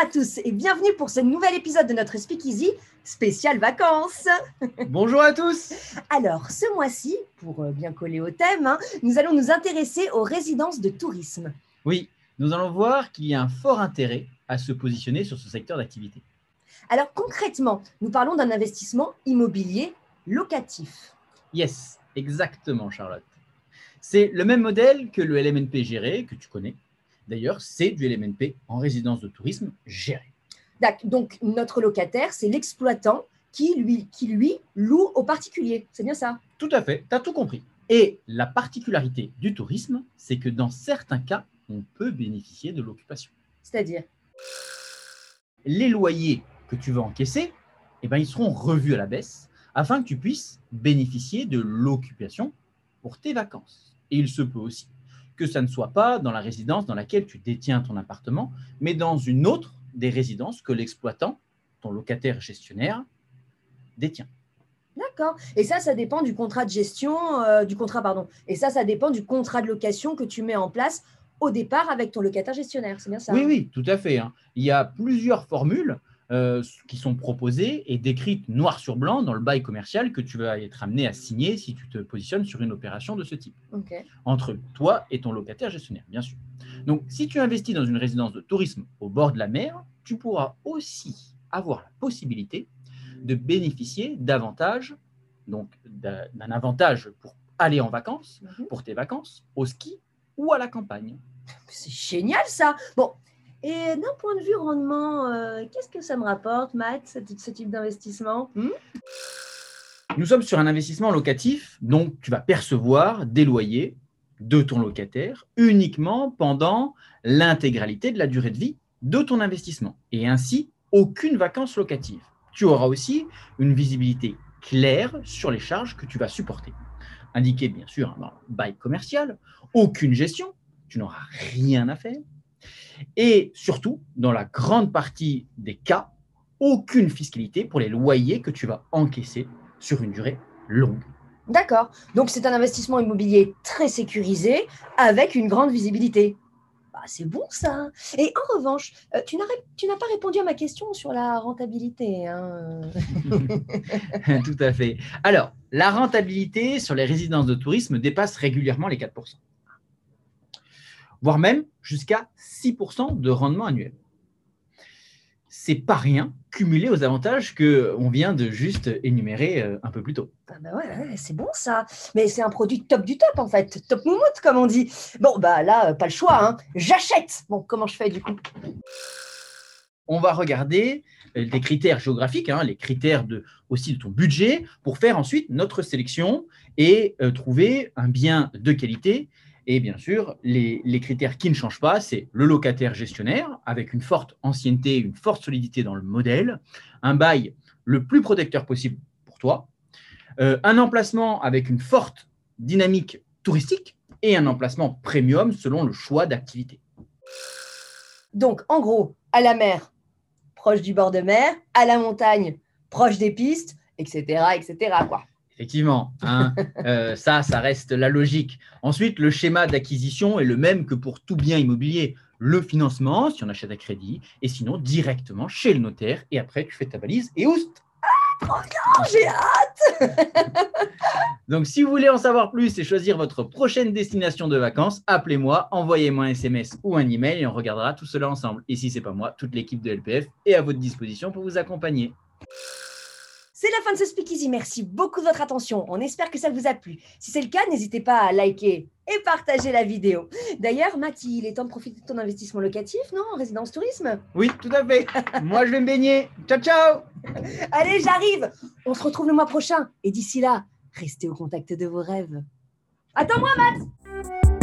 à tous et bienvenue pour ce nouvel épisode de notre Speakeasy spécial vacances. Bonjour à tous. Alors, ce mois-ci, pour euh, bien coller au thème, hein, nous allons nous intéresser aux résidences de tourisme. Oui, nous allons voir qu'il y a un fort intérêt à se positionner sur ce secteur d'activité. Alors concrètement, nous parlons d'un investissement immobilier locatif. Yes, exactement Charlotte. C'est le même modèle que le LMNP géré, que tu connais. D'ailleurs, c'est du LMNP en résidence de tourisme géré. Donc, notre locataire, c'est l'exploitant qui lui, qui lui loue aux particuliers. C'est bien ça? Tout à fait, tu as tout compris. Et la particularité du tourisme, c'est que dans certains cas, on peut bénéficier de l'occupation. C'est-à-dire? Les loyers que tu vas encaisser, eh ben, ils seront revus à la baisse afin que tu puisses bénéficier de l'occupation pour tes vacances. Et il se peut aussi que ça ne soit pas dans la résidence dans laquelle tu détiens ton appartement, mais dans une autre des résidences que l'exploitant, ton locataire gestionnaire, détient. D'accord. Et ça, ça dépend du contrat de gestion, euh, du contrat, pardon. Et ça, ça dépend du contrat de location que tu mets en place au départ avec ton locataire gestionnaire. C'est bien ça? Oui, oui, tout à fait. Hein. Il y a plusieurs formules euh, qui sont proposées et décrites noir sur blanc dans le bail commercial que tu vas être amené à signer si tu te positionnes sur une opération de ce type. Entre toi et ton locataire gestionnaire, bien sûr. Donc, si tu investis dans une résidence de tourisme au bord de la mer, tu pourras aussi avoir la possibilité de bénéficier davantage, donc d'un avantage pour aller en vacances, mhm. pour tes vacances, au ski ou à la campagne. C'est génial ça. Bon, et d'un point de vue rendement, euh, qu'est-ce que ça me rapporte, Matt, ce, type d'investissement? Hmm? Nous sommes sur un investissement locatif, donc tu vas percevoir des loyers de ton locataire uniquement pendant l'intégralité de la durée de vie de ton investissement et ainsi aucune vacance locative. Tu auras aussi une visibilité claire sur les charges que tu vas supporter. Indiqué bien sûr dans le bail commercial, aucune gestion, tu n'auras rien à faire. Et surtout, dans la grande partie des cas, aucune fiscalité pour les loyers que tu vas encaisser sur une durée longue. D'accord. Donc c'est un investissement immobilier très sécurisé avec une grande visibilité. Bah, c'est bon ça. Et en revanche, euh, tu n'as pas répondu à ma question sur la rentabilité. Hein. Tout à fait. Alors, la rentabilité sur les résidences de tourisme dépasse régulièrement les 4%, voire même jusqu'à 6% de rendement annuel c'est pas rien cumulé aux avantages que on vient de juste énumérer euh, un peu plus tôt. Ah bah ouais, c'est bon ça. Mais c'est un produit top du top en fait, top moumoute comme on dit. Bon bah là, pas le choix, hein. j'achète. Bon, comment je fais du coup? On va regarder euh, les critères géographiques, hein, les critères de, aussi de ton budget, pour faire ensuite notre sélection et euh, trouver un bien de qualité et bien sûr, les, critères qui ne changent pas, c'est le locataire gestionnaire, avec une forte ancienneté, une forte solidité dans le modèle, un bail le plus protecteur possible pour toi, euh, un emplacement avec une forte dynamique touristique et un emplacement premium selon le choix d'activité. Donc, en gros, à la mer, proche du bord de mer, à la montagne, proche des pistes, etc., etc. Quoi. Effectivement, hein, euh, ça, ça reste la logique. Ensuite, le schéma d'acquisition est le même que pour tout bien immobilier. Le financement, si on achète à crédit, et sinon directement chez le notaire. Et après, tu fais ta valise et oust ah, j'ai hâte Donc, si vous voulez en savoir plus et choisir votre prochaine destination de vacances, appelez-moi, envoyez-moi un SMS ou un email et on regardera tout cela ensemble. Et si c'est pas moi, toute l'équipe de LPF est à votre disposition pour vous accompagner. C'est la fin de ce speakeasy. Merci beaucoup de votre attention. On espère que ça vous a plu. Si c'est le cas, n'hésitez pas à liker et partager la vidéo. D'ailleurs, Mathie, il est temps de profiter de ton investissement locatif, non En résidence tourisme? Oui, tout à fait. Moi, je vais me baigner. Ciao, ciao Allez, j'arrive On se retrouve le mois prochain. Et d'ici là, restez au contact de vos rêves. Attends-moi, Matt